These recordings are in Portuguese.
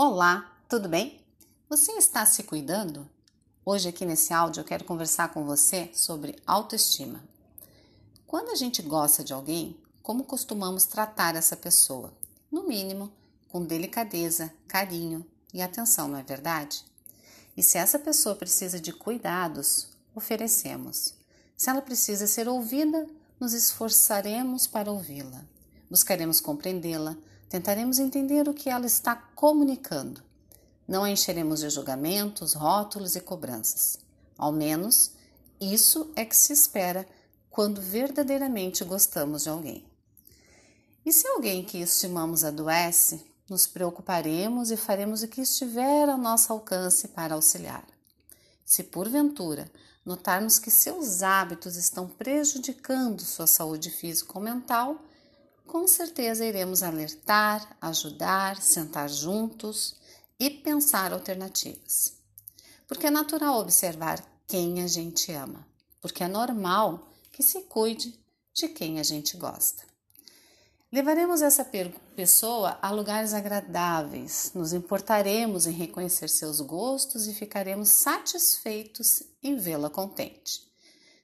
Olá, tudo bem? Você está se cuidando? Hoje, aqui nesse áudio, eu quero conversar com você sobre autoestima. Quando a gente gosta de alguém, como costumamos tratar essa pessoa? No mínimo, com delicadeza, carinho e atenção, não é verdade? E se essa pessoa precisa de cuidados, oferecemos. Se ela precisa ser ouvida, nos esforçaremos para ouvi-la. Buscaremos compreendê-la, tentaremos entender o que ela está comunicando. Não a encheremos de julgamentos, rótulos e cobranças. Ao menos, isso é que se espera quando verdadeiramente gostamos de alguém. E se alguém que estimamos adoece, nos preocuparemos e faremos o que estiver ao nosso alcance para auxiliar. Se porventura notarmos que seus hábitos estão prejudicando sua saúde física ou mental, com certeza iremos alertar, ajudar, sentar juntos e pensar alternativas. Porque é natural observar quem a gente ama, porque é normal que se cuide de quem a gente gosta. Levaremos essa pessoa a lugares agradáveis, nos importaremos em reconhecer seus gostos e ficaremos satisfeitos em vê-la contente.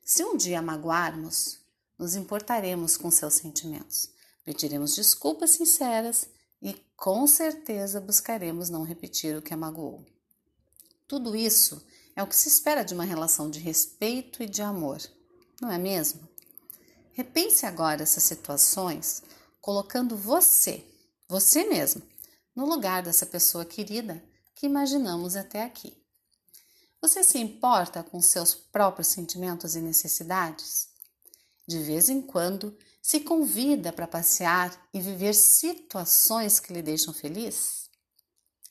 Se um dia magoarmos, nos importaremos com seus sentimentos Pediremos desculpas sinceras e com certeza buscaremos não repetir o que a magoou. Tudo isso é o que se espera de uma relação de respeito e de amor, não é mesmo? Repense agora essas situações colocando você, você mesmo, no lugar dessa pessoa querida que imaginamos até aqui. Você se importa com seus próprios sentimentos e necessidades? De vez em quando, se convida para passear e viver situações que lhe deixam feliz?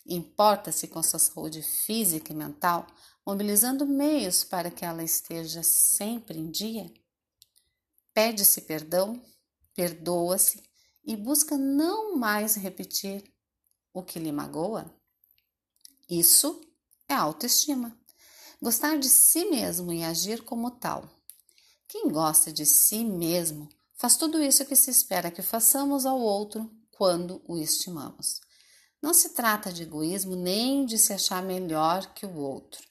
Importa-se com sua saúde física e mental, mobilizando meios para que ela esteja sempre em dia? Pede-se perdão, perdoa-se e busca não mais repetir o que lhe magoa? Isso é autoestima. Gostar de si mesmo e agir como tal. Quem gosta de si mesmo Faz tudo isso que se espera que façamos ao outro quando o estimamos. Não se trata de egoísmo nem de se achar melhor que o outro.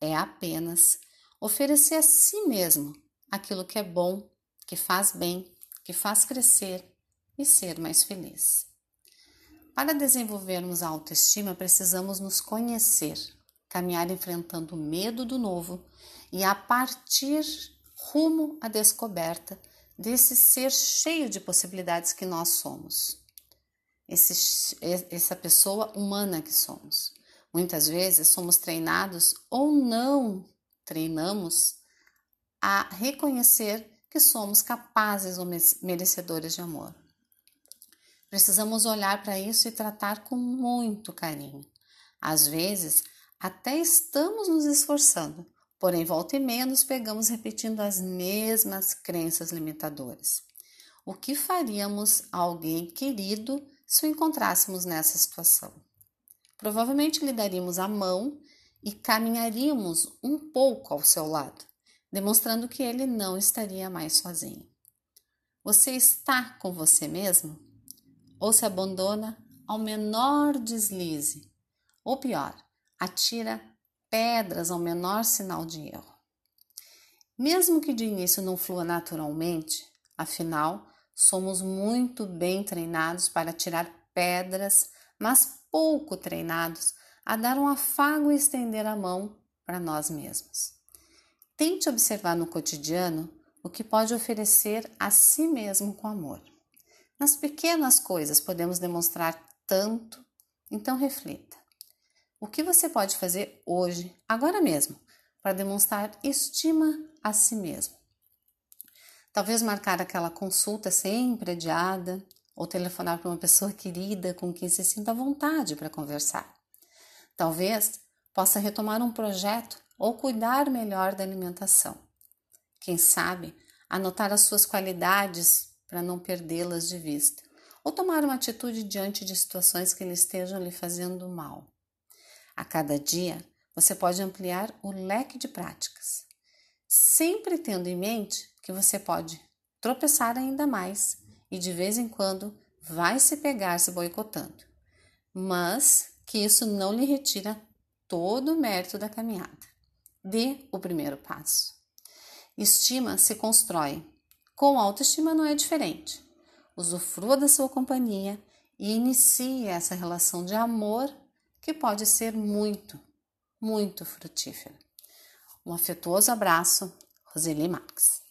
É apenas oferecer a si mesmo aquilo que é bom, que faz bem, que faz crescer e ser mais feliz. Para desenvolvermos a autoestima, precisamos nos conhecer, caminhar enfrentando o medo do novo e, a partir rumo à descoberta, desse ser cheio de possibilidades que nós somos, esse, essa pessoa humana que somos. Muitas vezes somos treinados ou não treinamos a reconhecer que somos capazes ou merecedores de amor. Precisamos olhar para isso e tratar com muito carinho. Às vezes, até estamos nos esforçando, Porém, volta e meia nos pegamos repetindo as mesmas crenças limitadoras. O que faríamos a alguém querido se o encontrássemos nessa situação? Provavelmente lhe daríamos a mão e caminharíamos um pouco ao seu lado, demonstrando que ele não estaria mais sozinho. Você está com você mesmo? Ou se abandona ao menor deslize? Ou pior, atira pedras ao menor sinal de erro. Mesmo que de início não flua naturalmente, afinal, somos muito bem treinados para tirar pedras, mas pouco treinados a dar um afago e estender a mão para nós mesmos. Tente observar no cotidiano o que pode oferecer a si mesmo com amor. Nas pequenas coisas podemos demonstrar tanto, então reflita. O que você pode fazer hoje, agora mesmo, para demonstrar estima a si mesmo? Talvez marcar aquela consulta sempre adiada ou telefonar para uma pessoa querida com quem se sinta à vontade para conversar. Talvez possa retomar um projeto ou cuidar melhor da alimentação. Quem sabe anotar as suas qualidades para não perdê-las de vista, ou tomar uma atitude diante de situações que lhe estejam lhe fazendo mal. A cada dia, você pode ampliar o leque de práticas, sempre tendo em mente que você pode tropeçar ainda mais e de vez em quando vai se pegar se boicotando, mas que isso não lhe retira todo o mérito da caminhada. Dê o primeiro passo. Estima se constrói. Com autoestima não é diferente. Usufrua da sua companhia e inicie essa relação de amor que pode ser muito, muito frutífera. Um afetuoso abraço, Roseli Marques.